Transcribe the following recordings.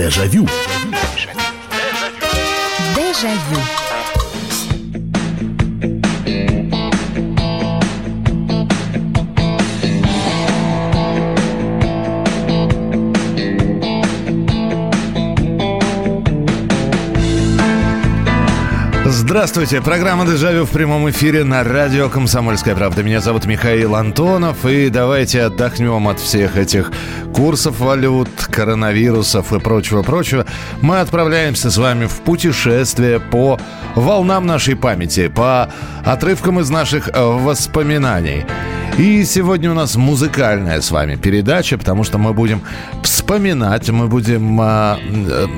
Дежавю. Дежавю. Здравствуйте, программа «Дежавю» в прямом эфире на радио «Комсомольская правда». Меня зовут Михаил Антонов, и давайте отдохнем от всех этих курсов валют, коронавирусов и прочего-прочего. Мы отправляемся с вами в путешествие по волнам нашей памяти, по отрывкам из наших э, воспоминаний. И сегодня у нас музыкальная с вами передача, потому что мы будем вспоминать, мы будем э,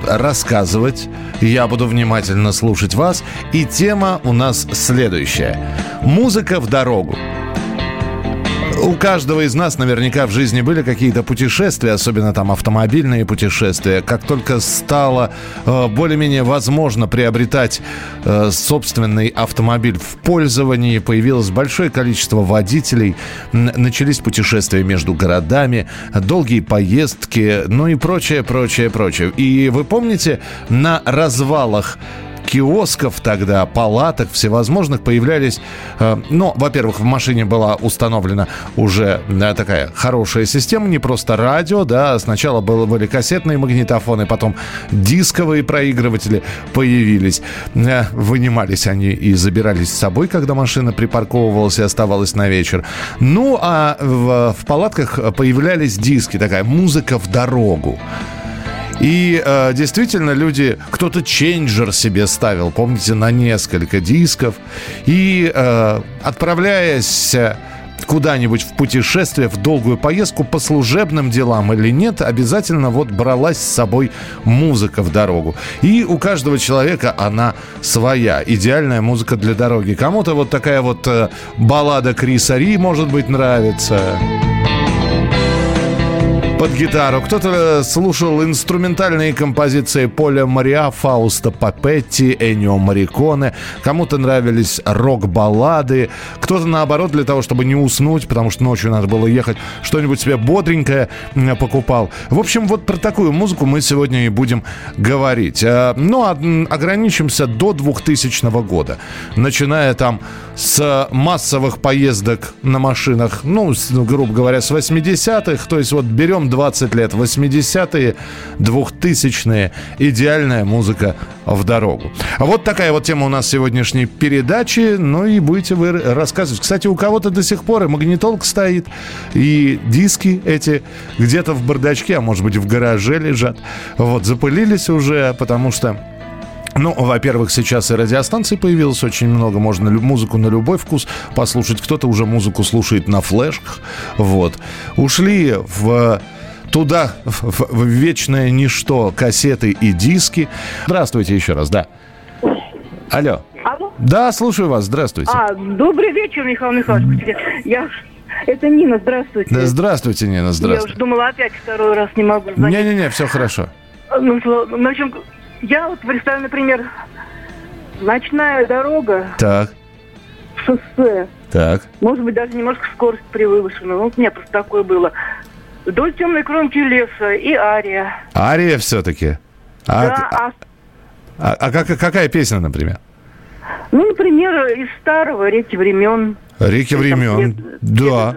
рассказывать, я буду внимательно слушать вас. И тема у нас следующая. Музыка в дорогу. У каждого из нас наверняка в жизни были какие-то путешествия, особенно там автомобильные путешествия. Как только стало э, более-менее возможно приобретать э, собственный автомобиль в пользовании, появилось большое количество водителей, начались путешествия между городами, долгие поездки, ну и прочее, прочее, прочее. И вы помните, на развалах киосков тогда, палаток всевозможных появлялись. Э, ну, во-первых, в машине была установлена уже да, такая хорошая система, не просто радио, да, сначала было, были кассетные магнитофоны, потом дисковые проигрыватели появились. Э, вынимались они и забирались с собой, когда машина припарковывалась и оставалась на вечер. Ну, а в, в палатках появлялись диски, такая музыка в дорогу. И э, действительно люди, кто-то ченджер себе ставил, помните, на несколько дисков. И э, отправляясь куда-нибудь в путешествие, в долгую поездку по служебным делам или нет, обязательно вот бралась с собой музыка в дорогу. И у каждого человека она своя. Идеальная музыка для дороги. Кому-то вот такая вот э, баллада Криса Ри, может быть, нравится под гитару. Кто-то э, слушал инструментальные композиции Поля Мариа, Фауста Папетти, Энио Мариконе. Кому-то нравились рок-баллады. Кто-то, наоборот, для того, чтобы не уснуть, потому что ночью надо было ехать, что-нибудь себе бодренькое покупал. В общем, вот про такую музыку мы сегодня и будем говорить. Э, ну, ограничимся до 2000 года. Начиная там с массовых поездок на машинах, ну, грубо говоря, с 80-х. То есть вот берем 20 лет, 80-е, 2000-е, идеальная музыка в дорогу. Вот такая вот тема у нас сегодняшней передачи, ну и будете вы рассказывать. Кстати, у кого-то до сих пор и магнитолка стоит, и диски эти где-то в бардачке, а может быть в гараже лежат. Вот, запылились уже, потому что ну, во-первых, сейчас и радиостанций появилось очень много. Можно музыку на любой вкус послушать. Кто-то уже музыку слушает на флешках. Вот. Ушли в туда в, в вечное ничто кассеты и диски. Здравствуйте еще раз, да. Алло. Алло? Да, слушаю вас, здравствуйте. А, добрый вечер, Михаил Михайлович. Я... Это Нина, здравствуйте. Да, здравствуйте, Нина, здравствуйте. Я уже думала, опять второй раз не могу звонить. Не-не-не, все хорошо. Ну, в общем, я вот представляю, например, ночная дорога. Так. Шоссе. Так. Может быть, даже немножко скорость превышена. Ну, у меня просто такое было. Вдоль темной кромки леса и ария. Ария все-таки? А, да, а... А, а как, какая песня, например? Ну, например, из старого реки времен. Реки времен. да.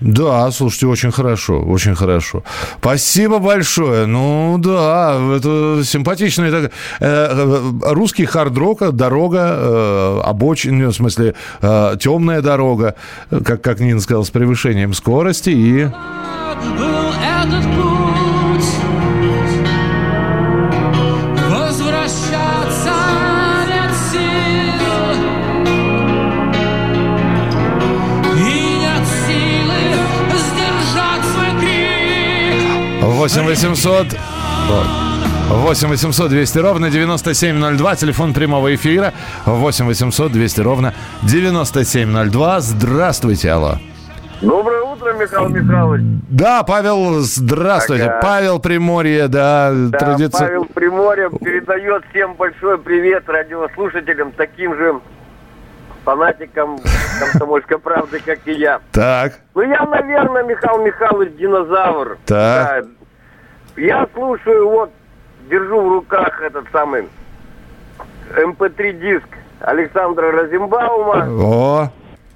Да, слушайте, очень хорошо, очень хорошо. Спасибо большое. Ну да, это симпатично. Это, э, русский хард-рок, дорога, э, обочина, в смысле, э, темная дорога, как, как Нин сказал, с превышением скорости и... 8 800 8 800 200 ровно 9702, телефон прямого эфира. 8 800 200 ровно 9702. Здравствуйте, алло. Доброе утро, Михаил Михайлович. Да, Павел, здравствуйте. Ага. Павел Приморье, да. Да, традици... Павел Приморье передает всем большой привет радиослушателям, таким же фанатикам комсомольской правды, как и я. Так. Ну, я, наверное, Михаил Михайлович, динозавр. Так. Да. Я слушаю вот держу в руках этот самый MP3-диск Александра Розенбаума. О,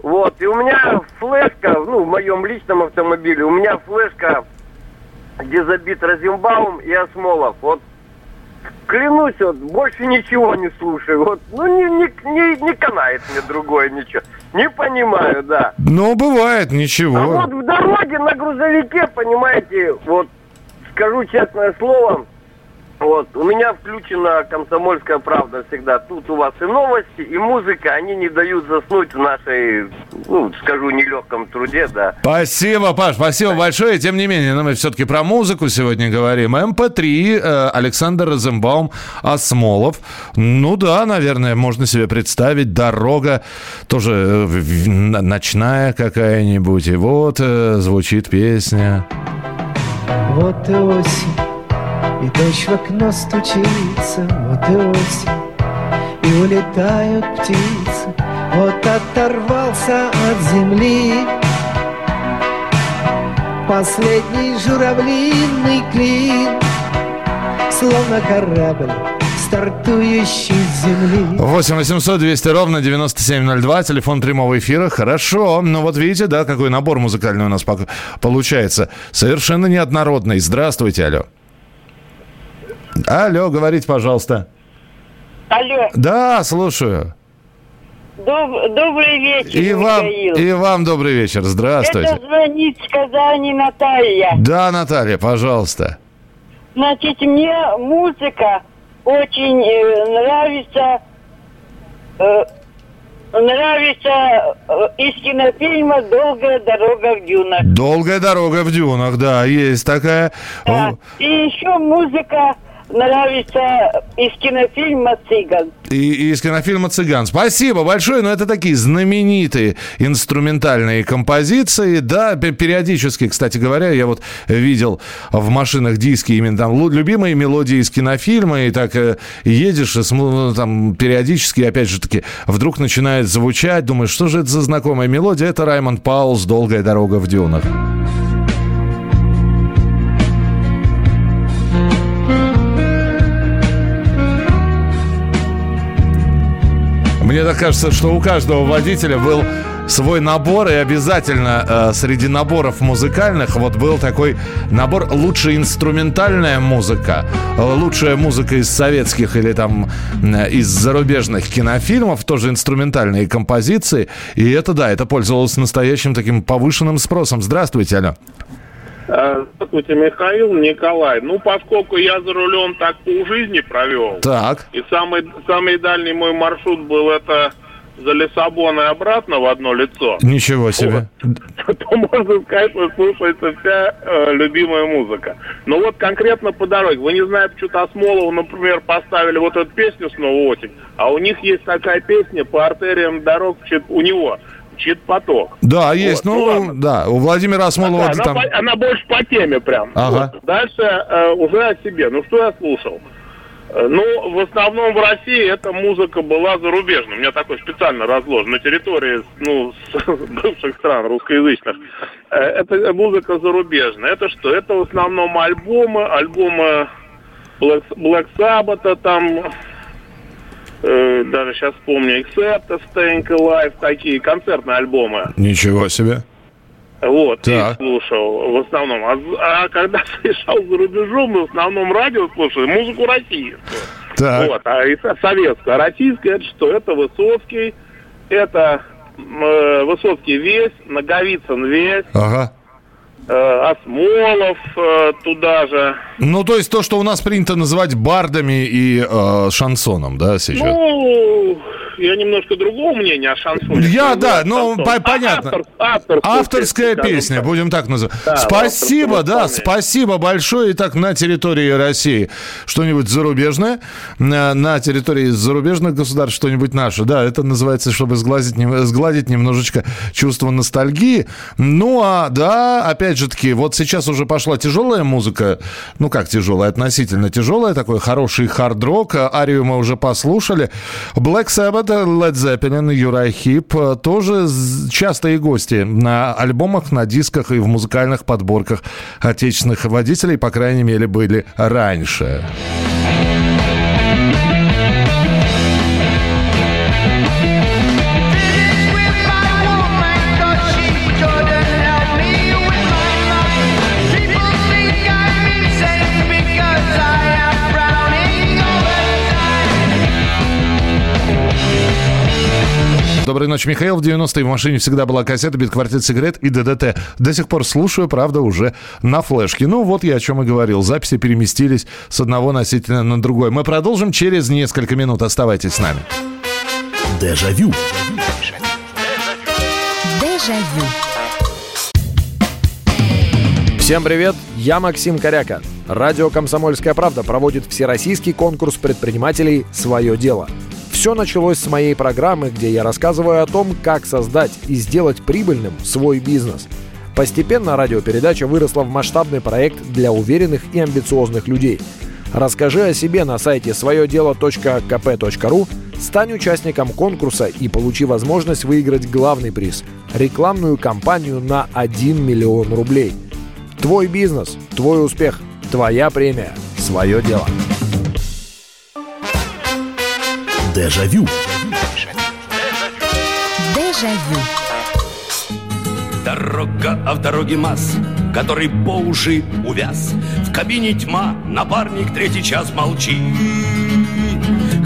Вот, и у меня флешка, ну, в моем личном автомобиле, у меня флешка, где забит Розенбаум и Осмолов. Вот, клянусь, вот, больше ничего не слушаю. Вот, ну, не, не, не, не канает мне другое ничего. Не понимаю, да. ну, бывает, А ничего. вот в дороге на грузовике, понимаете, вот скажу честное слово, вот, у меня включена комсомольская правда всегда. Тут у вас и новости, и музыка, они не дают заснуть в нашей, ну, скажу, нелегком труде, да. Спасибо, Паш, спасибо большое. Тем не менее, но мы все-таки про музыку сегодня говорим. МП3, э, Александр Розенбаум, Осмолов. Ну да, наверное, можно себе представить. Дорога тоже э, ночная какая-нибудь. И вот э, звучит песня. Вот и осень, и дождь в окно стучится, вот и осень, и улетают птицы, вот оторвался от земли. Последний журавлиный клин, словно корабль, стартующий с земли. 8 800 200 ровно 9702, телефон прямого эфира. Хорошо, ну вот видите, да, какой набор музыкальный у нас получается. Совершенно неоднородный. Здравствуйте, алло. Алло, говорите, пожалуйста. Алло, Да, слушаю. доб- добрый вечер, И вам, Михаил. и вам добрый вечер. Здравствуйте. Это звонит с Казани Наталья. Да, Наталья, пожалуйста. Значит, мне музыка очень э, нравится. э, нравится э, из кинофильма «Долгая дорога в дюнах». Долгая дорога в дюнах, да, есть такая. Да. И еще музыка нравится из кинофильма «Цыган». И, из кинофильма «Цыган». Спасибо большое, но это такие знаменитые инструментальные композиции. Да, пе- периодически, кстати говоря, я вот видел в машинах диски именно там любимые мелодии из кинофильма, и так э, едешь, и ну, там периодически, опять же таки, вдруг начинает звучать, думаешь, что же это за знакомая мелодия? Это Раймонд Паулс «Долгая дорога в дюнах». Мне так кажется, что у каждого водителя был свой набор, и обязательно э, среди наборов музыкальных вот был такой набор «Лучшая инструментальная музыка», э, «Лучшая музыка из советских или там э, из зарубежных кинофильмов», тоже инструментальные композиции. И это, да, это пользовалось настоящим таким повышенным спросом. Здравствуйте, алло. А, Здравствуйте, Михаил, Николай. Ну, поскольку я за рулем так полжизни провел, Так, и самый, самый дальний мой маршрут был это за Лиссабон и обратно в одно лицо, ничего себе. то можно сказать, что слушается вся э, любимая музыка. Но вот конкретно по дороге. Вы не знаете, что-то Осмолову, например, поставили вот эту песню «Снова осень», а у них есть такая песня по артериям дорог, у него, «Чит поток». Да, есть. ну Ну, ладно. да, у Владимира Осмолова Да, она, там... по- она больше по теме прям. Ага. Вот. Дальше э, уже о себе. Ну, что я слушал? Э, Ну, в основном в России эта музыка была зарубежной. У меня такой специально разложен на территории ну, с бывших стран русскоязычных. Э, Это музыка зарубежная. Это что? Это в основном альбомы, альбомы Black, Black Sabbath, там э, даже сейчас помню, Accept, Staying Alive, такие концертные альбомы. Ничего себе. Вот, Так. и слушал в основном. А, а когда совершал за рубежом, мы в основном радио слушали, музыку российскую. Так. Вот, а и со- советскую. А российская это что? Это Высоцкий, это э, Высоцкий весь, Наговицын весь, Ага. Э, Осмолов э, туда же. Ну, то есть то, что у нас принято называть бардами и э, шансоном, да, сейчас? Ну, я немножко другого мнения о шансоне. Я, да, ну, по- А, понятно. автор- авторскую Авторская скажем песня, так. будем так называть. Да, спасибо, да, исполнении. спасибо большое. Итак, на территории России что-нибудь зарубежное, на, на территории зарубежных государств что-нибудь наше. Да, это называется, чтобы сгладить, сгладить немножечко чувство ностальгии. Ну, а, да, опять же таки, вот сейчас уже пошла тяжелая музыка. Ну, как тяжелая? Относительно тяжелая. Такой хороший хард-рок. Арию мы уже послушали. Black Sabbath, Led Zeppelin, Юрай Хип э, тоже частые гости на альбомах, на дисках и в музыкальных подборках отечественных водителей, по крайней мере, были раньше. Доброй ночи, Михаил. В 90-е в машине всегда была кассета «Битквартет сигарет» и ДДТ. До сих пор слушаю, правда, уже на флешке. Ну, вот я о чем и говорил. Записи переместились с одного носителя на другой. Мы продолжим через несколько минут. Оставайтесь с нами. Дежавю. Дежавю. Всем привет, я Максим Коряка. Радио «Комсомольская правда» проводит всероссийский конкурс предпринимателей «Свое дело». Все началось с моей программы, где я рассказываю о том, как создать и сделать прибыльным свой бизнес. Постепенно радиопередача выросла в масштабный проект для уверенных и амбициозных людей. Расскажи о себе на сайте своедело.кп.ру, стань участником конкурса и получи возможность выиграть главный приз – рекламную кампанию на 1 миллион рублей. Твой бизнес, твой успех, твоя премия, свое дело. Дежавю. Дежавю. Дорога, а в дороге масс, который по уши увяз. В кабине тьма, напарник третий час молчит.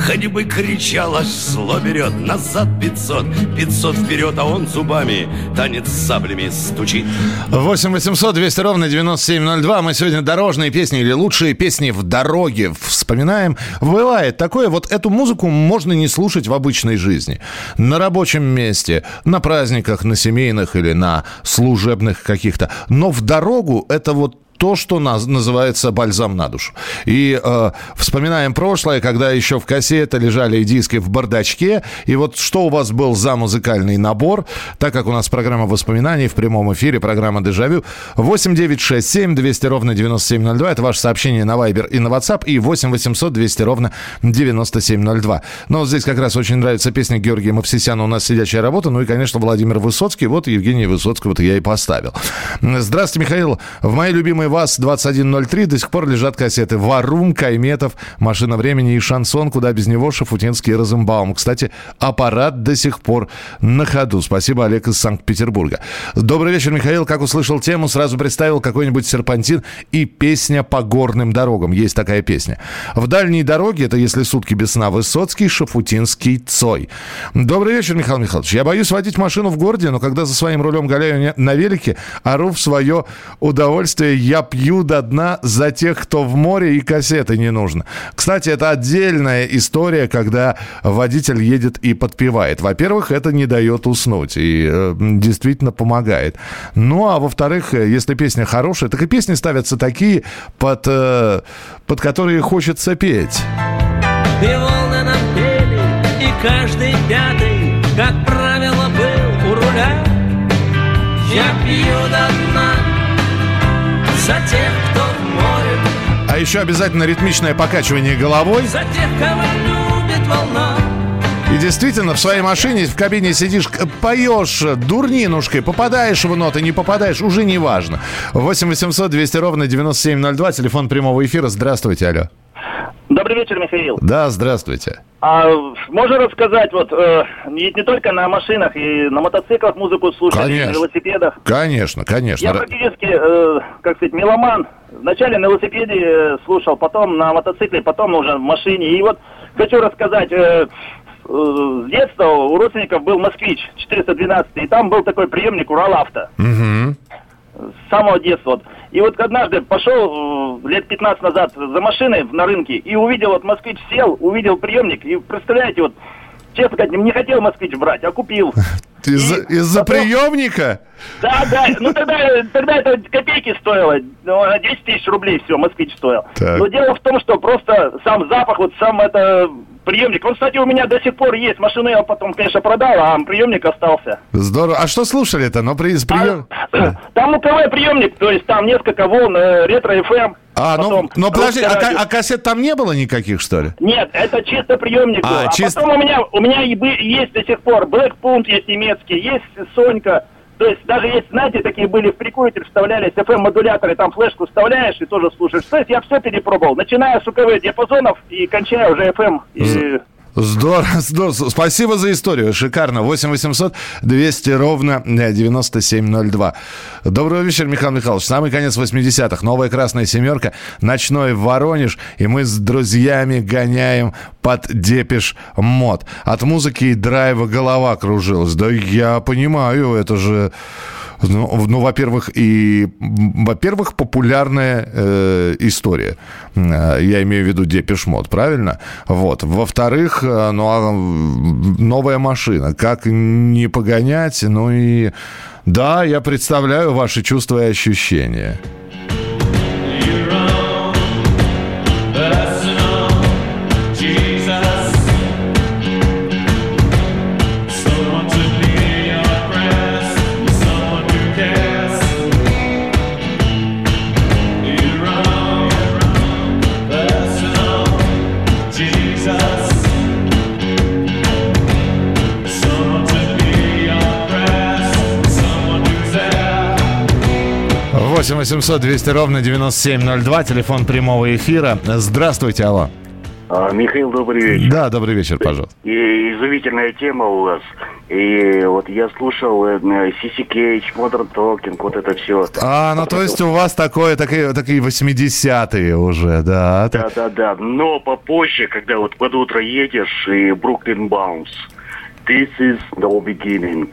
Хоть бы кричал, аж зло берет Назад 500, 500 вперед А он зубами танец с саблями стучит 8 800 200 ровно 9702. Мы сегодня дорожные песни или лучшие песни в дороге вспоминаем. Бывает такое, вот эту музыку можно не слушать в обычной жизни. На рабочем месте, на праздниках, на семейных или на служебных каких-то. Но в дорогу это вот то, что наз- называется бальзам на душу. И э, вспоминаем прошлое, когда еще в кассете лежали диски в бардачке. И вот что у вас был за музыкальный набор, так как у нас программа воспоминаний в прямом эфире, программа «Дежавю». 8 9 6 7 200 ровно 9702. Это ваше сообщение на Viber и на WhatsApp. И 8 800 200 ровно 9702. Но вот здесь как раз очень нравится песня Георгия Мавсисяна «У нас сидячая работа». Ну и, конечно, Владимир Высоцкий. Вот Евгений Высоцкий вот я и поставил. Здравствуйте, Михаил. В моей любимой ВАЗ-2103 до сих пор лежат кассеты «Варум», «Кайметов», «Машина времени» и «Шансон», куда без него Шафутинский и Розенбаум. Кстати, аппарат до сих пор на ходу. Спасибо, Олег из Санкт-Петербурга. Добрый вечер, Михаил. Как услышал тему, сразу представил какой-нибудь серпантин и песня по горным дорогам. Есть такая песня. В дальней дороге, это если сутки без сна, Высоцкий, Шафутинский, Цой. Добрый вечер, Михаил Михайлович. Я боюсь водить машину в городе, но когда за своим рулем голяю на велике, ору в свое удовольствие, я пью до дна за тех, кто в море и кассеты не нужно. Кстати, это отдельная история, когда водитель едет и подпевает. Во-первых, это не дает уснуть и э, действительно помогает. Ну, а во-вторых, э, если песня хорошая, так и песни ставятся такие, под, э, под которые хочется петь. И волны нам пели, и каждый пятый, как правило, был у руля. Я пью до дна за тех, кто в море, А еще обязательно ритмичное покачивание головой. за тех, кого любит волна. И действительно, в своей машине, в кабине сидишь, поешь дурнинушкой, попадаешь в ноты, не попадаешь, уже не важно. 8 800 200 ровно 9702, телефон прямого эфира. Здравствуйте, алло. Добрый вечер, Михаил. Да, здравствуйте. А можно рассказать, вот, э, ведь не только на машинах, и на мотоциклах музыку слушать, и Конечно. на велосипедах. Конечно, конечно. Я практически, э, как сказать, меломан. Вначале на велосипеде э, слушал, потом на мотоцикле, потом уже в машине. И вот хочу рассказать, э, с детства у родственников был «Москвич» 412, и там был такой приемник «Уралавто». Мгм. с самого детства. Вот. И вот однажды пошел э, лет 15 назад за машиной на рынке и увидел, вот москвич сел, увидел приемник, и представляете, вот, честно сказать, не хотел москвич брать, а купил. Из-за из-за приемника? Да, да, ну тогда, тогда это копейки стоило, ну, 10 тысяч рублей все, москвич стоил. Так. Но дело в том, что просто сам запах, вот сам это приемник, он, кстати, у меня до сих пор есть, машину я потом, конечно, продал, а приемник остался. Здорово. А что слушали-то? Ну, при, из прием... Там УКВ приемник, то есть там несколько волн, э, ретро-ФМ. А, ну, потом но подожди, а, а кассет там не было никаких, что ли? Нет, это чисто приемник. А. А, чисто- потом у меня, у меня и бы- есть до сих пор Blaupunkt есть немецкий, есть Сонька. То есть даже есть, знаете, такие были в прикуриватель вставлялись FM-модуляторы, там флешку вставляешь и тоже слушаешь. То есть я все перепробовал, начиная с УКВ диапазонов и кончая уже FM. И... Здорово, здорово. Спасибо за историю. Шикарно. 8 800 200 ровно э, 9702. Доброго вечера, Михаил Михайлович. Самый конец 80-х. Новая красная семерка. Ночной Воронеж. И мы с друзьями гоняем под депеш мод. От музыки и драйва голова кружилась. Да я понимаю, это же... Ну, ну, во-первых, и, во-первых, популярная э, история. Э, Я имею в виду Депеш Мод, правильно? Вот. Во-вторых, э, ну, а, новая машина. Как не погонять? Ну и да, я представляю ваши чувства и ощущения. 8 800 200 ровно 9702, телефон прямого эфира. Здравствуйте, алло. А, Михаил, добрый вечер. Да, добрый вечер, пожалуйста. И изумительная тема у вас. И вот я слушал Сиси Кейдж, Modern Talking, вот это все. А, ну то есть у вас такое, такие, такие 80-е уже, да? Да, да, да. Но попозже, когда вот под утро едешь и Бруклин Баунс. This is the beginning.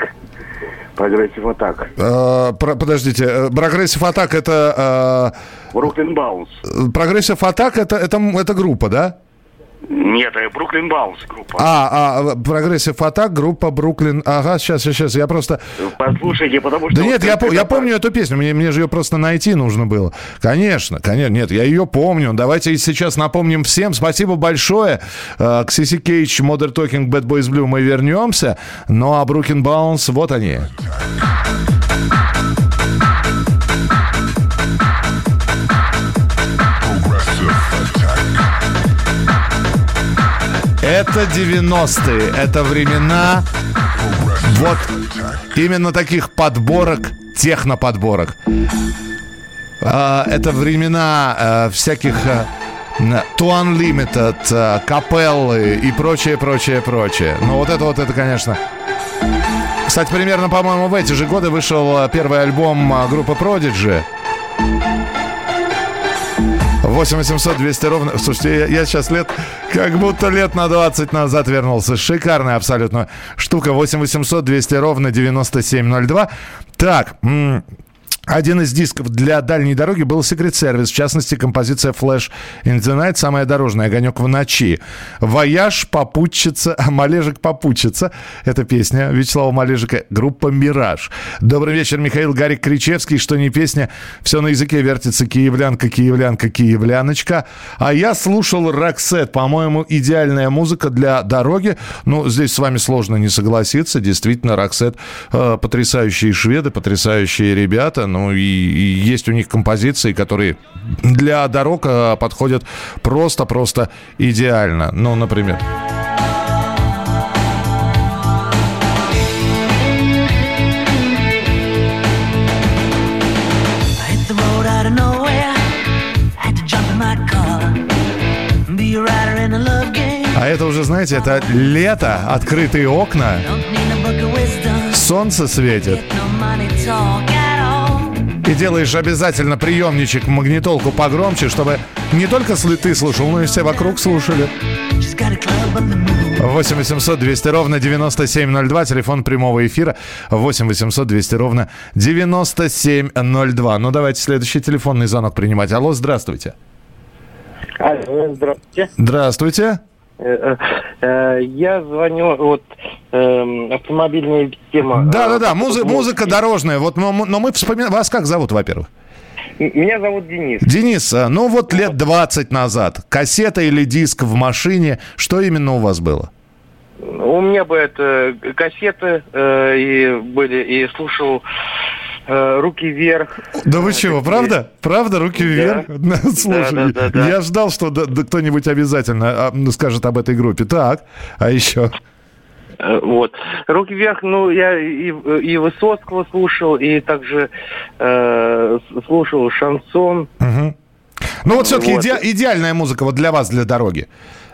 Progressive Attack. Э, про- подождите, э, Progressive Attack это... Brooklyn Bounce. Progressive Attack это, это, это группа, да? Нет, э, Brooklyn Bounce группа. А, а, Progressive Attack, группа Brooklyn. Ага, сейчас, сейчас, я просто... Послушайте, потому что... Да нет, я, это- по- я помню эту песню, мне, мне же ее просто найти нужно было. Конечно, конечно, нет, я ее помню. Давайте сейчас напомним всем. Спасибо большое. Э, К C.C. Catch, Modern Talking, Bad Boys Blue мы вернемся. Ну а Брукен Баунс, вот они. Это 90-е, это времена вот именно таких подборок, техноподборок. А, Это времена э, всяких н- To Unlimited, э, капеллы и прочее, прочее, прочее. Ну вот это вот, это, конечно... Кстати, примерно, по-моему, в эти же годы вышел первый альбом группы Prodigy. 8 800 200 ровно. Слушайте, я, я сейчас лет, как будто лет на 20 назад вернулся. Шикарная абсолютно штука. 8 800 200 ровно 9702. Так, один из дисков для дальней дороги был Secret Service, в частности, композиция Flash in the Night, самая дорожная, «Огонек в ночи». «Вояж», «Попутчица», «Малежик попутчица» — это песня Вячеслава Малежика, группа «Мираж». Добрый вечер, Михаил Гарик Кричевский, что не песня, все на языке вертится «Киевлянка, киевлянка, киевляночка». А я слушал «Roxette», по-моему, идеальная музыка для дороги. Ну, здесь с вами сложно не согласиться, действительно, «Roxette» э, потрясающие шведы, потрясающие ребята, ну и, и есть у них композиции, которые для дорог э, подходят просто-просто идеально. Ну, например... А это уже, знаете, это лето, открытые окна, солнце светит. И делаешь обязательно приемничек, магнитолку погромче, чтобы не только ты слушал, но и все вокруг слушали. Just got a club on the move. 8 800 200 ровно 9702, телефон прямого эфира 8 800 200 ровно 9702. Ну, давайте следующий телефонный звонок принимать. Алло, здравствуйте. Алло, здравствуйте. Здравствуйте. Э, э, Я звоню, вот, эм, автомобильная тема. Да-да-да, музы- музыка дорожная. Вот, но, мы- но мы вспоминаем... Вас как зовут, во-первых? Меня зовут Денис. Денис, а, ну вот лет 20 назад, кассета или диск в машине, что именно у вас было? У меня бы это кассеты э, и были, и слушал э, «Руки вверх». Да вы чего, правда? Правда, руки вверх? Слушай, Да, да, да, да. я ждал, что кто-нибудь обязательно а, скажет об этой группе. Так, а еще? Э, Вот. «Руки вверх», ну, я и, и Высоцкого слушал, и также э, слушал шансон. Мгм. Ну вот все-таки Вот. идеальная музыка вот для вас, для дороги.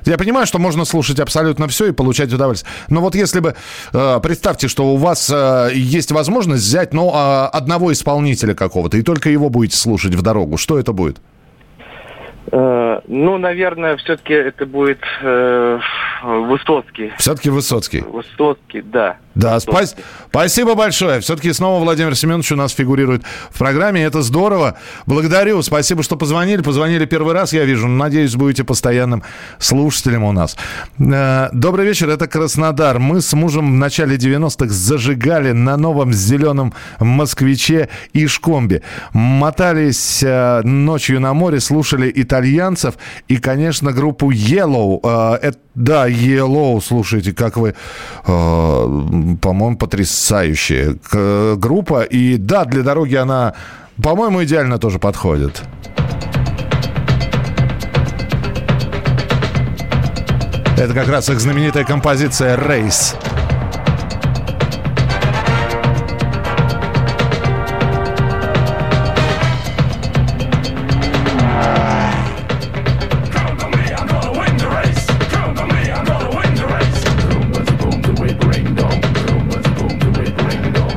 Я понимаю, что можно слушать абсолютно все и получать удовольствие. Но вот если бы, э, представьте, что у вас э, есть возможность взять, ну, э, одного исполнителя какого-то, и только его будете слушать в дорогу, что это будет? Э, ну, наверное, все-таки это будет э, Высоцкий. Все-таки Высоцкий. Высоцкий, да. Да, спас- спасибо большое. Все-таки снова Владимир Семенович у нас фигурирует в программе. Это здорово. Благодарю. Спасибо, что позвонили. Позвонили первый раз, я вижу. Надеюсь, будете постоянным слушателем у нас. Э, Добрый вечер. Это Краснодар. Мы с мужем в начале 90-х зажигали на новом зеленом москвиче и шкомбе. Мотались э, ночью на море, слушали итальянцев и, конечно, группу Yellow. Э, да, Yellow, слушайте, как вы, э, по-моему, потрясающая к- группа. И да, для дороги она, по-моему, идеально тоже подходит. Это как раз их знаменитая композиция «Рейс».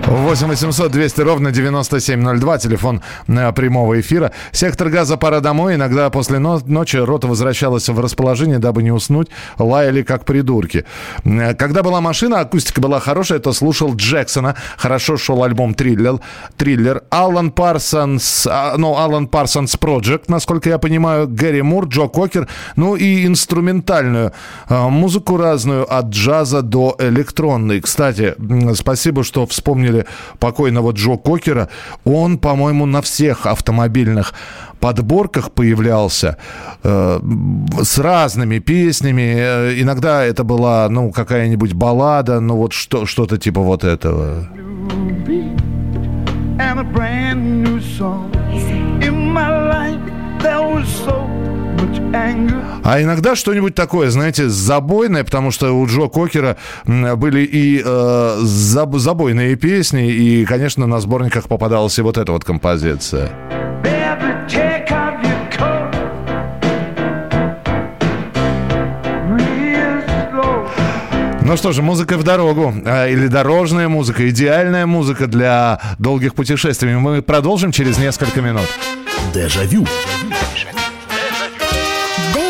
Восемь 800 200 ровно 9702, телефон э, прямого эфира. Сектор газа «Пора домой». Иногда после но- ночи рота возвращалась в расположение, дабы не уснуть. Лаяли как придурки. Э, Когда была машина, акустика была хорошая, то слушал Джексона. Хорошо шел альбом «Триллер». Триллер. Алан Парсонс, а, ну, Alan Parsons Project, насколько я понимаю, Гэри Мур, Джо Кокер. Ну и инструментальную э, музыку разную, от джаза до электронной. Кстати, спасибо, что вспомнили покойного Джо Кокера. Он, по-моему, на всех автомобильных подборках появлялся э, с разными песнями. Э, Иногда это была, ну, какая-нибудь баллада, ну, вот что, что-то типа вот этого. and a brand new song. In my life, there was so. А иногда что-нибудь такое, знаете, забойное, потому что у Джо Кокера были и э, заб- забойные песни, и, конечно, на сборниках попадалась и вот эта вот композиция. Ну что же, музыка в дорогу, а, или дорожная музыка, идеальная музыка для долгих путешествий. Мы продолжим через несколько минут. Дежавю. Дежавю.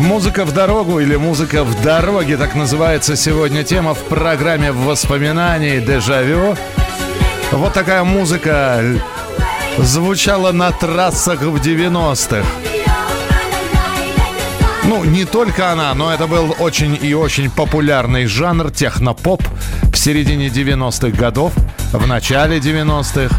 Музыка в дорогу или музыка в дороге, так называется сегодня тема в программе воспоминаний «Дежавю». Вот такая музыка звучала на трассах в 90-х. Ну, не только она, но это был очень и очень популярный жанр технопоп в середине 90-х годов, в начале 90-х.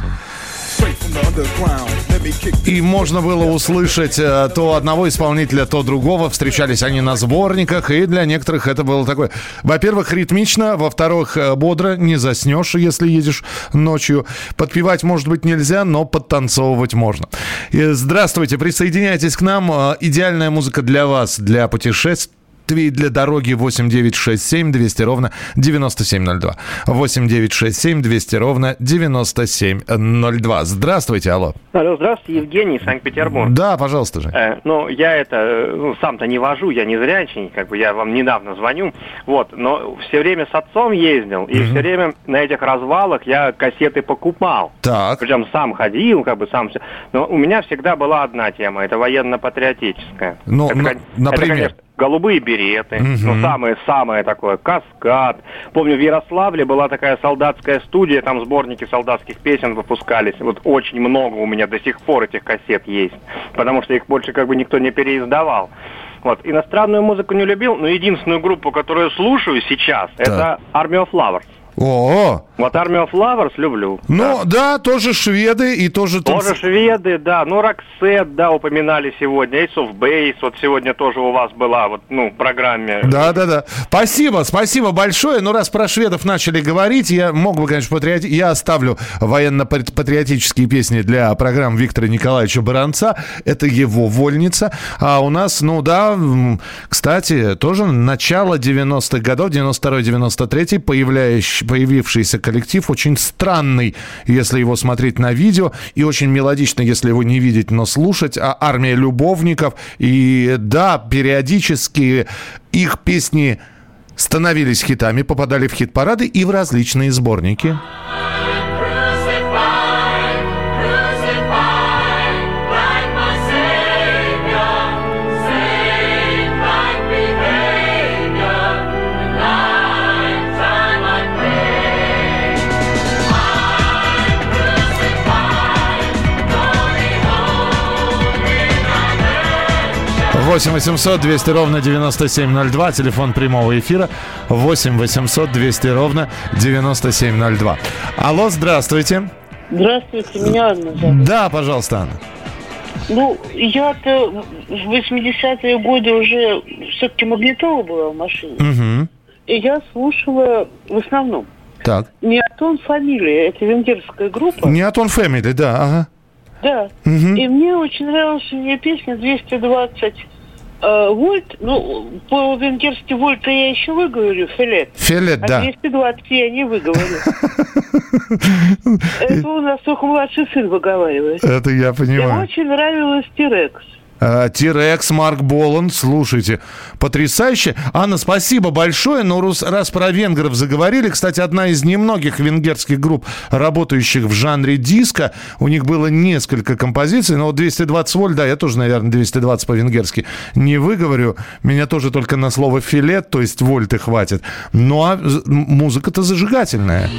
И можно было услышать э, то одного исполнителя, то другого. Встречались они на сборниках, и для некоторых это было такое... Во-первых, ритмично, во-вторых, э, бодро, не заснешь, если едешь ночью. Подпевать, может быть, нельзя, но подтанцовывать можно. И Здравствуйте, присоединяйтесь к нам. Э, Идеальная музыка для вас, для путешествий для дороги 8967 200 ровно 9702. 8967 200 ровно 9702. Здравствуйте, алло. Алло, здравствуйте, Евгений, Санкт-Петербург. Да, пожалуйста же. Э, ну, я это, ну, сам-то не вожу, я не зрячий, как бы я вам недавно звоню, вот, но все время с отцом ездил, и все время на этих развалах я кассеты покупал. Так. Причем сам ходил, как бы сам все. Но у меня всегда была одна тема, это военно-патриотическая. Ну, Это, на- например? это, конечно, голубые береты, Мгм. ну, самое-самое такое, каскад. Помню, в Ярославле была такая солдатская студия, там сборники солдатских песен выпускались. Вот очень много у меня до сих пор этих кассет есть, потому что их больше как бы никто не переиздавал. Вот. Иностранную музыку не любил, но единственную группу, которую слушаю сейчас, это Army of Lovers. О, Вот Army of Lovers люблю. ну да, тоже шведы и тоже... танц- Тоже шведы, да. Ну, Роксет, да, упоминали сегодня. Ace of Base, вот сегодня тоже у вас была вот, ну, программе. Да, да, да. Спасибо, спасибо большое. Ну, раз про шведов начали говорить, я мог бы, конечно, патриоти... я оставлю военно-патриотические песни для программ Виктора Николаевича Баранца. Это его вольница. А у нас, ну да, кстати, тоже начало 90-х годов, 92-93, появляющий, появившийся коллектив, очень странный, если его смотреть на видео, и очень мелодично, если его не видеть, но слушать. А армия любовников. И да, периодически их песни становились хитами, попадали в хит-парады и в различные сборники. Восемь 800 200 ровно 9702, телефон прямого эфира 8 800 200 ровно 9702. Алло, здравствуйте. Здравствуйте, меня Анна зовут. Да, пожалуйста, Анна. Ну, я-то в 80-е годы уже все-таки магнитола была в машине. Мгм. И я слушала в основном Так. не Атон фамилия, это венгерская группа. Неотон Фэмили, да, ага. Да. Мгм. И мне очень нравилась у нее песня 220 э, вольт. Ну, по-венгерски вольт я еще выговорю, филет. Филет, а да. 220 я не выговорю. Это у нас только младший сын выговаривает. Это я Мне понимаю. очень нравилась Тирекс. А, Тирекс, Марк Боланд, слушайте, потрясающе. Анна, спасибо большое, но раз про венгров заговорили, кстати, одна из немногих венгерских групп, работающих в жанре диско, у них было несколько композиций, но вот 220 вольт, да, я тоже, наверное, 220 по-венгерски не выговорю, меня тоже только на слово филет, то есть вольты хватит, ну а музыка-то зажигательная.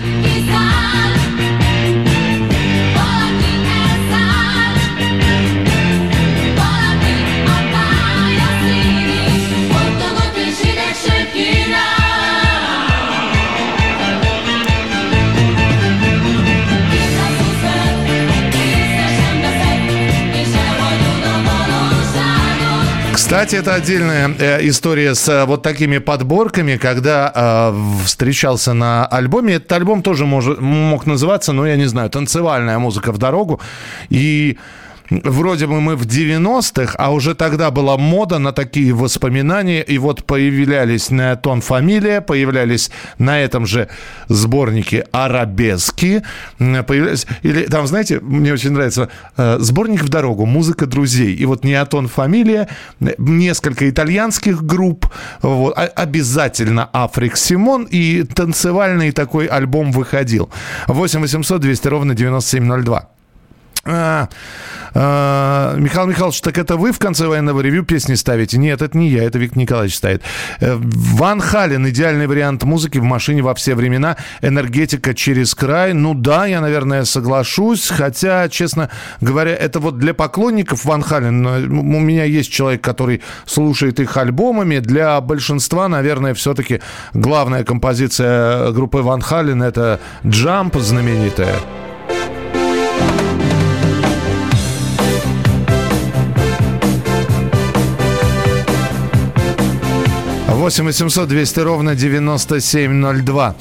Кстати, это отдельная э, история с э, вот такими подборками, когда э, встречался на альбоме. Этот альбом тоже может, мог называться, ну, я не знаю, «Танцевальная музыка в дорогу». И вроде бы мы в 90-х, а уже тогда была мода на такие воспоминания. И вот появлялись на тон фамилия, появлялись на этом же сборнике арабески. Появлялись, или там, знаете, мне очень нравится э, сборник в дорогу, музыка друзей. И вот неотон фамилия, несколько итальянских групп, вот, а- обязательно Африк Симон и танцевальный такой альбом выходил. 8 800 200 ровно 9702. А, а, Михаил Михайлович, так это вы в конце военного ревю песни ставите? Нет, это не я, это Виктор Николаевич ставит. Э, Ван Хален, идеальный вариант музыки в машине во все времена. Энергетика через край. Ну да, я, наверное, соглашусь. Хотя, честно говоря, это вот для поклонников Ван Хален. У меня есть человек, который слушает их альбомами. Для большинства, наверное, все-таки главная композиция группы Ван Хален это «Джамп» знаменитая. 8 800 200 ровно 9702.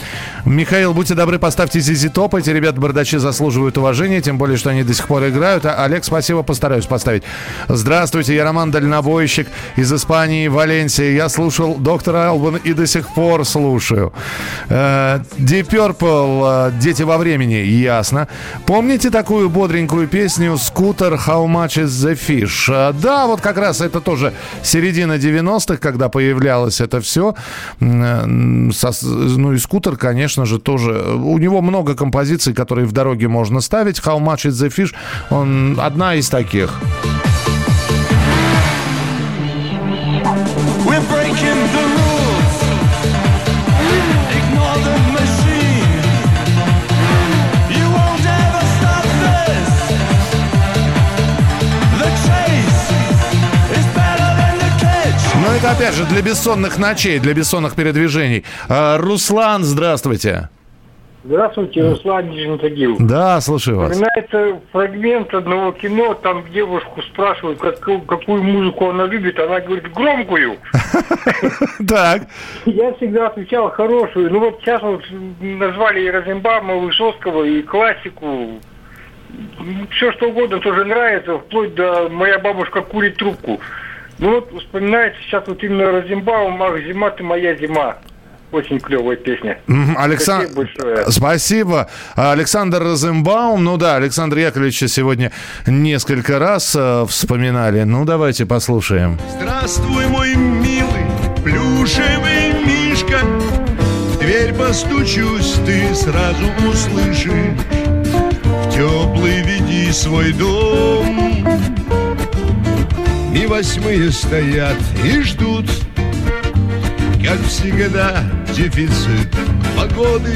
Михаил, будьте добры, поставьте Зизи Топ. Эти ребята бардачи заслуживают уважения, тем более, что они до сих пор играют. А, Олег, спасибо, постараюсь поставить. Здравствуйте, я Роман Дальнобойщик из Испании, Валенсии. Я слушал доктора Албана и до сих пор слушаю. Э, Deep Purple, э, «Дети во времени», ясно. Помните такую бодренькую песню «Скутер, how much is the fish»? Э, Да, вот как раз это тоже середина 90-х, когда появлялось это все. Ну и «Скутер», конечно же, тоже. У него много композиций, которые в дороге можно ставить. «How much is the fish» он одна из таких. Catch. опять же, для бессонных ночей, для бессонных передвижений. А, Руслан, здравствуйте. Здравствуйте, Руслан Нижний Тагил. Да, слушаю вас. Вспоминается фрагмент одного кино, там девушку спрашивают, какую, какую музыку она любит, она говорит громкую. Так. Я всегда отвечал хорошую. Ну вот сейчас вот назвали и Розенбаума, Высоцкого, и классику. Все что угодно тоже нравится, вплоть до «Моя бабушка курит трубку». Ну вот вспоминается сейчас вот именно Розенбаум, «Ах, зима ты моя зима». Очень клевая песня. Александр, спасибо. Александр Розенбаум. Ну да, Александр Яковлевича сегодня несколько раз э, вспоминали. Ну, давайте послушаем. Здравствуй, мой милый плюшевый мишка В дверь постучусь, ты сразу услышишь В теплый веди свой дом И восьмые стоят и ждут Как всегда дефицит погоды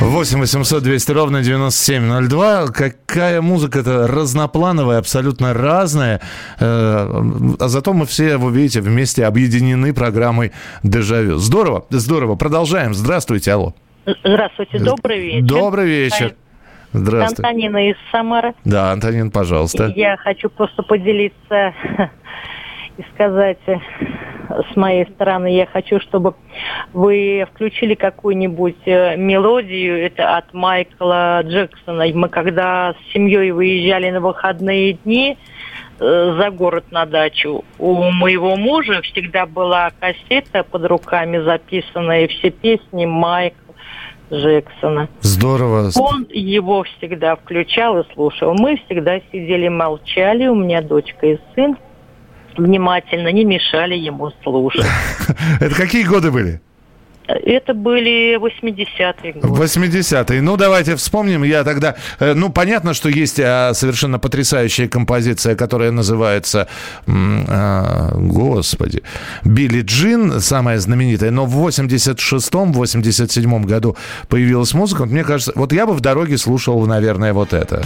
8 800 200 ровно 9702. Какая музыка-то разноплановая, абсолютно разная. Э, А зато мы все, вы видите, вместе объединены программой «Дежавю». Здорово, здорово. Продолжаем. Здравствуйте, алло. Здравствуйте, добрый вечер. Добрый вечер. Здравствуйте. Антонина из Самары. Да, Антонин, пожалуйста. Я хочу просто поделиться и сказать э, с моей стороны, я хочу, чтобы вы включили какую-нибудь э, мелодию, это от Майкла Джексона. Мы когда с семьей выезжали на выходные дни э, за город на дачу, у моего мужа всегда была кассета под руками записанная, все песни Майкла Джексона. Здорово. Он его всегда включал и слушал. Мы всегда сидели, молчали, у меня дочка и сын внимательно не мешали ему слушать. Это какие годы были? Это были 80-е годы. 80-е. Ну, давайте вспомним. Я тогда... э, Ну, понятно, что есть а, совершенно потрясающая композиция, которая называется... а, Господи. Билли Джин, самая знаменитая. Но в 86-м, 87-м году появилась музыка. Мне кажется... Вот я бы в дороге слушал, наверное, вот это.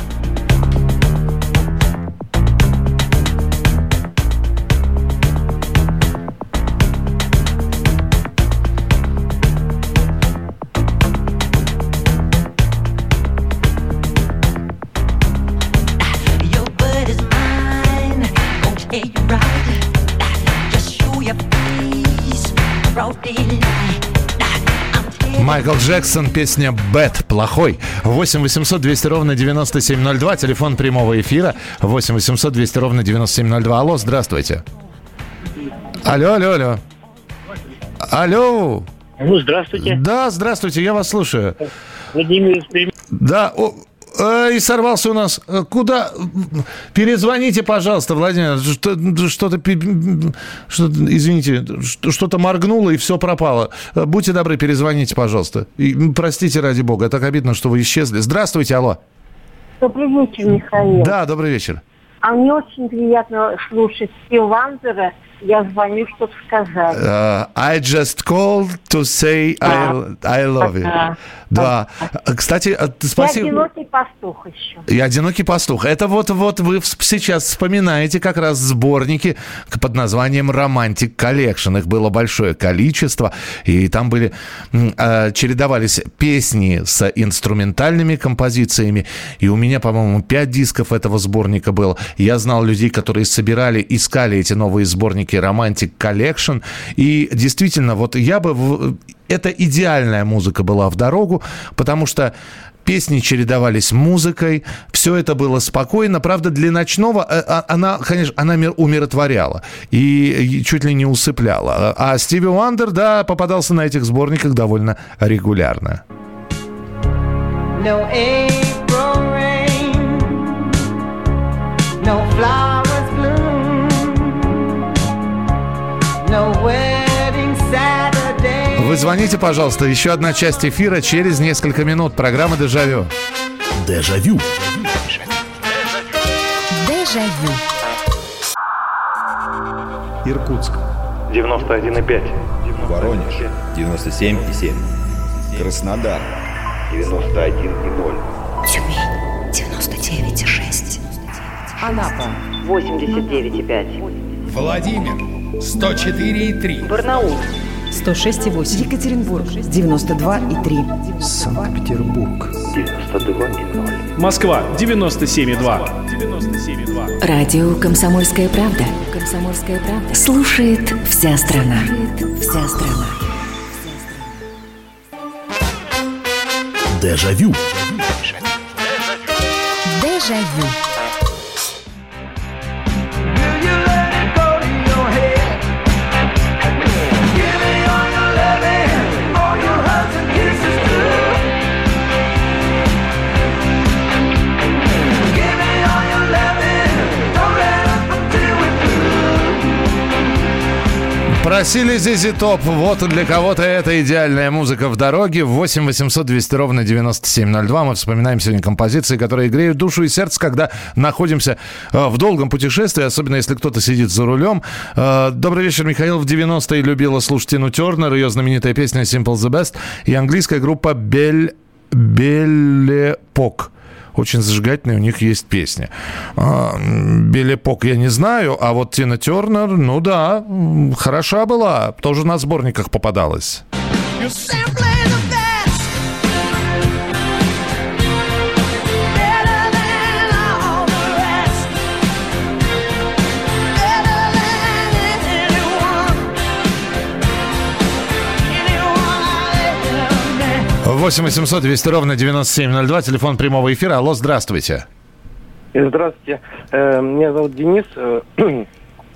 Майкл Джексон, песня «Бэт», «Плохой». 8 800 200 ровно 9702, телефон прямого эфира. 8 800 200 ровно 9702. Алло, здравствуйте. Алло, алло, алло. Алло. Ну, здравствуйте. Да, здравствуйте, я вас слушаю. Владимир. Да, о, и сорвался у нас. Э, Куда? Перезвоните, пожалуйста, Владимир. Что- Что-то, что извините, что- что-то моргнуло и все пропало. Э, Будьте добры, перезвоните, пожалуйста. И, простите ради бога, так обидно, что вы исчезли. Здравствуйте, алло. Добрый вечер, Михаил. Да, добрый вечер. А мне очень приятно слушать Стив Вандера. Я звоню, чтобы сказать. Э, I just called to say I, I love you. Да. Да. Э, Кстати, э, Я спасибо. одинокий пастух еще. И «Одинокий пастух». Это вот, вот вы сейчас вспоминаете как раз сборники под названием «Romantic Collection». Их было большое количество, и там были, э, чередовались песни с инструментальными композициями. И у меня, по-моему, пять дисков этого сборника было. Я знал людей, которые собирали, искали эти новые сборники «Romantic Collection». И действительно, вот я бы... Это идеальная музыка была в дорогу, потому что Песни чередовались музыкой, все это было спокойно. Правда, для ночного э, а- она, конечно, она мир- умиротворяла и чуть ли не усыпляла. А Стиви Уандер, да, попадался на этих сборниках довольно регулярно. No April rain, no flowers Вы звоните, пожалуйста. Еще одна часть эфира через несколько минут. Программа «Дежавю». Дежавю. Дежавю. Иркутск. 91,5. Воронеж. 97,7. Краснодар. 91,0. Тюмень. 99,6. Анапа 89,5. Владимир. 104,3. Барнаул 106,8. Екатеринбург 92,3. Санкт-Петербург 92,0. Москва 97,2. 97,2. Радио «Комсомольская правда». «Комсомольская правда». Слушает вся страна. Вся страна. Дежавю. Дежавю. Просили Зизи Топ. Вот для кого-то это идеальная музыка в дороге. 8 800 200 ровно 9702. Мы вспоминаем сегодня композиции, которые греют душу и сердце, когда находимся э, в долгом путешествии, особенно если кто-то сидит за рулем. Э, Добрый вечер, Михаил. В 90-е любила слушать Тину Тернер, ее знаменитая песня Simple the Best и английская группа Бель... Белепок. Очень зажигательная у них есть песня. А, Белепок я не знаю, а вот Тина Тернер, ну да, хороша была. Тоже на сборниках попадалась. Восемь 800 200 ровно 9702, телефон прямого эфира. Алло, здравствуйте. Здравствуйте. Э, Меня зовут Денис.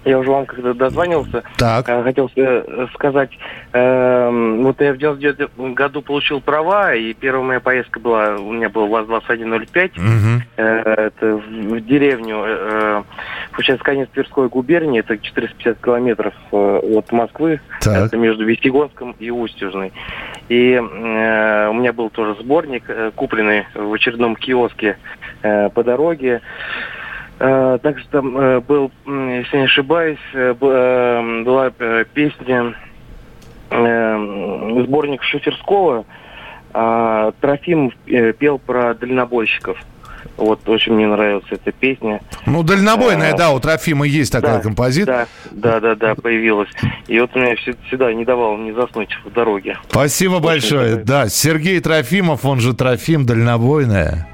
Э, Я уже вам когда дозванивался. Так. Э, Хотел э, сказать, э, вот я в 99 году получил права, и первая моя поездка была, у меня был ВАЗ-2105. Э, Это в в деревню, э, получается, конец Тверской губернии, это 450 километров э, от Москвы, Так. это между Вестигонском и Устюжной. И э, у меня был тоже сборник, э, купленный в очередном киоске э, по дороге. Э, Также там э, был, если не ошибаюсь, э, была песня э, сборник Шиферского. а Трофим пел про дальнобойщиков. Вот очень мне нравилась эта песня. Ну, дальнобойная, А, да, у Трофима есть такая да, композиция. Да, да, да, да, появилась. И вот меня всегда не давало мне заснуть в дороге. Спасибо большое. Да, Сергей Трофимов, он же Трофим, дальнобойная.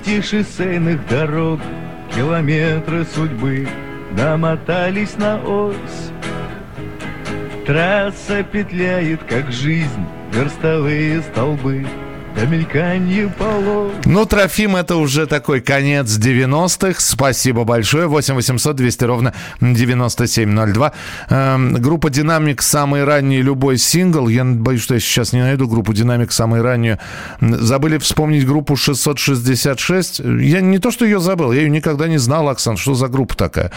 Нити шоссейных дорог, километры судьбы Намотались на ось. Трасса петляет, как жизнь, верстовые столбы Мельканье полос Ну, Трофим, это уже такой конец 90-х. Спасибо большое. 8 800 200 ровно 9702. Эм, группа «Динамик» самый ранний любой сингл. Я боюсь, что я сейчас не найду группу «Динамик» самую раннюю. Забыли вспомнить группу 666. Я не то, что ее забыл, я ее никогда не знал, Оксан. Что за группа такая?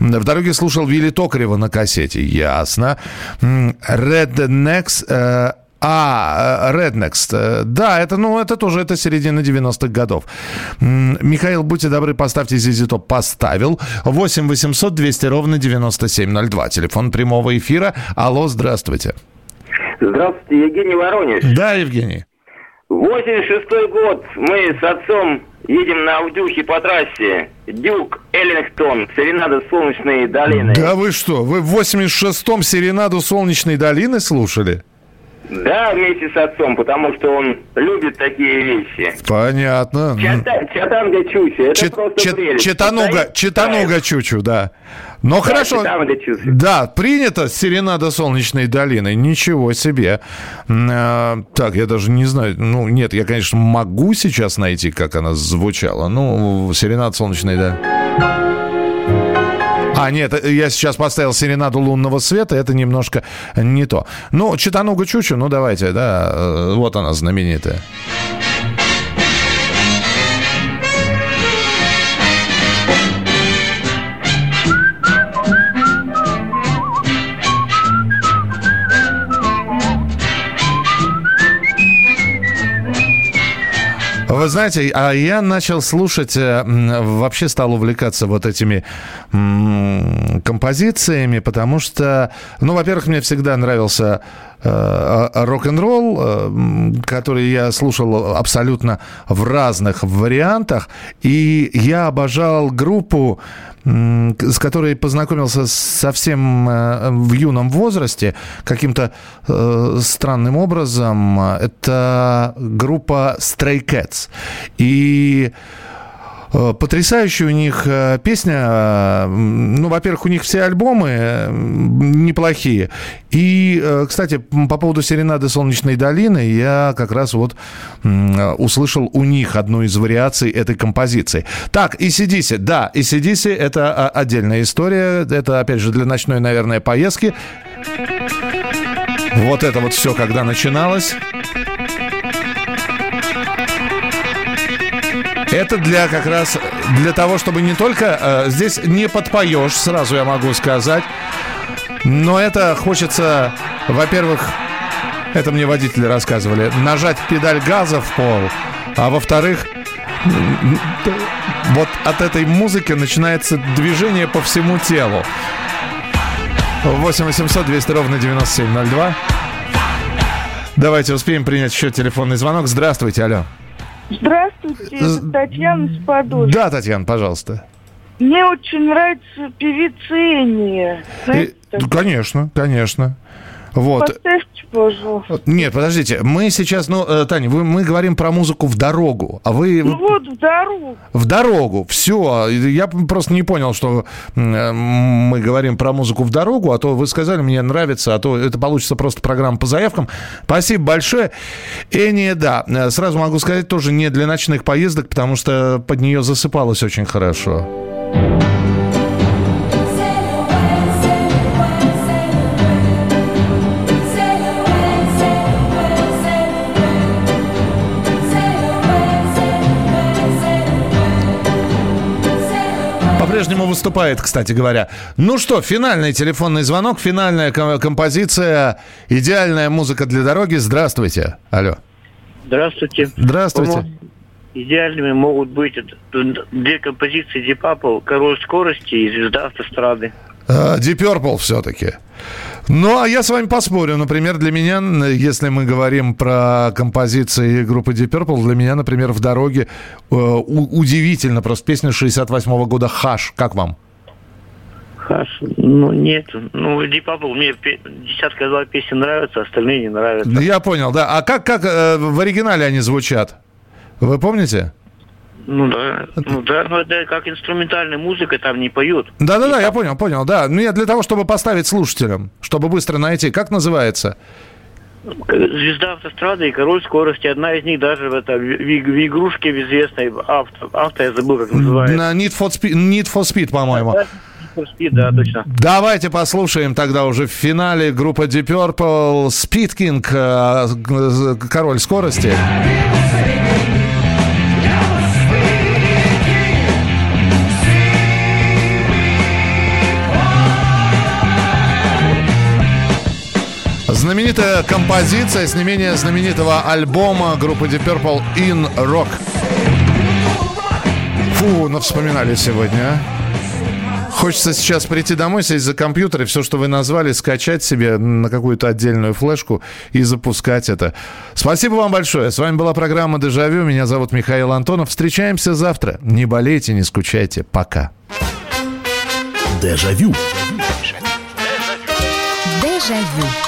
В дороге слушал Вилли Токарева на кассете. Ясно. М, Rednex... э, а, э, Rednext. Э, Да, это, ну, это тоже, это середина 90-х годов. Михаил, будьте добры, поставьте Зизи Топ. Поставил. 8 800 200 ровно 9702. Телефон прямого эфира. Алло, здравствуйте. Здравствуйте, Евгений Воронеж. Да, Евгений. 86 год. Мы с отцом едем на Авдюхе по трассе. Дюк, Эллингтон, Серенада Солнечной долины. Да вы что, вы в 86-м серенаду Солнечной долины слушали? Да, вместе с отцом, потому что он любит такие вещи. Понятно. Чата- Чатанга Чуча, это Чет- просто чет- прелесть. Четануга, Стоит- Четануга Чучу, да. Но Да, хорошо. Да, принято Серенада Солнечной долины. Ничего себе. А, так, я даже не знаю. Ну, нет, я, конечно, могу сейчас найти, как она звучала. Ну, Серенада Солнечной, да. А, нет, я сейчас поставил серенаду лунного света, это немножко не то. Ну, Читануга Чучу, ну давайте, да, э, вот она знаменитая. Вы знаете, а я начал слушать, э, вообще стал увлекаться вот этими композициями, потому что, ну, во-первых, мне всегда нравился рок-н-ролл, э, который я слушал абсолютно в разных вариантах. И я обожал группу, с которой познакомился совсем э, в юном возрасте, каким-то э, странным образом. Это группа Stray Cats. И Э, Потрясающая у них э, песня. э, Ну, во-первых, у них все альбомы э, неплохие. И, э, кстати, по поводу серенады Солнечной долины я как раз вот э, услышал у них одну из вариаций этой композиции. Так, ACDC, да, ACDC это а, отдельная история. Это, опять же, для ночной, наверное, поездки. Вот это вот все, когда начиналось. Это для как раз для того, чтобы не только э, здесь не подпоешь, сразу я могу сказать, но это хочется, во-первых, это мне водители рассказывали, нажать педаль газа в пол, а во-вторых, вот от этой музыки начинается движение по всему телу. 8 800 200 ровно 9702. Давайте успеем принять еще телефонный звонок. Здравствуйте, алло. Здравствуйте, это Татьяна с Подольска. Да, Татьяна, пожалуйста. Мне очень нравится певица Эния. Знаете, И- конечно, конечно. Вот. Поставьте, пожалуйста. Нет, подождите, мы сейчас, ну, э, Таня, вы- мы говорим про музыку в дорогу, а вы Ну вот, в дорогу. в дорогу, все. Я просто не понял, что э, мы говорим про музыку в дорогу, а то вы сказали, мне нравится, а то это получится просто программа по заявкам. Спасибо большое. Эния, да, э, сразу могу сказать, тоже не для ночных поездок, потому что под нее засыпалось очень хорошо. Выступает, кстати говоря. Ну что, финальный телефонный звонок, финальная ко- композиция, идеальная музыка для дороги. Здравствуйте. Алло. Здравствуйте. Здравствуйте. Идеальными могут быть две композиции Purple «Король скорости» и «Звезда автострады». А, Deep Purple все-таки. Ну, а я с вами поспорю. Например, для меня, если мы говорим про композиции группы Deep Purple, для меня, например, в дороге э, удивительно просто песня 68 года «Хаш». Как вам? Хаш, ну нет, ну Deep Purple мне десятка два песен нравятся, остальные не нравятся. Я понял, да. А как, как э, в оригинале они звучат? Вы помните? Ну да, ну да, но это как инструментальная музыка, там не поют. Да-да-да, я понял, понял, да. Ну, я для того, чтобы поставить слушателям, чтобы быстро найти. Как называется? Звезда автострады и король скорости. Одна из них даже в, это, в, в- игрушке в известной авто, авто, я забыл, как называется. На Need for Speed, Need for Speed по-моему. Да, Need for Speed, да, точно. Давайте послушаем тогда уже в финале группа Deep Purple Speed King, э, король скорости. Знаменитая композиция с не менее знаменитого альбома группы Deep Purple In Rock. Фу, ну вспоминали сегодня, а. Хочется сейчас прийти домой, сесть за компьютер и все, что вы назвали, скачать себе на какую-то отдельную флешку и запускать это. Спасибо вам большое. С вами была программа «Дежавю». Меня зовут Михаил Антонов. Встречаемся завтра. Не болейте, не скучайте. Пока. Дежавю. Дежавю.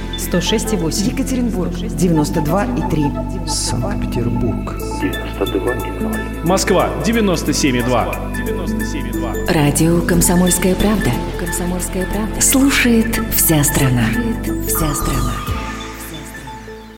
106,8. Екатеринбург 92,3. Санкт-Петербург. 92,0. Москва 97,2. 97,2. Радио «Комсомольская правда». «Комсомольская правда». Слушает вся страна. Слушает вся страна.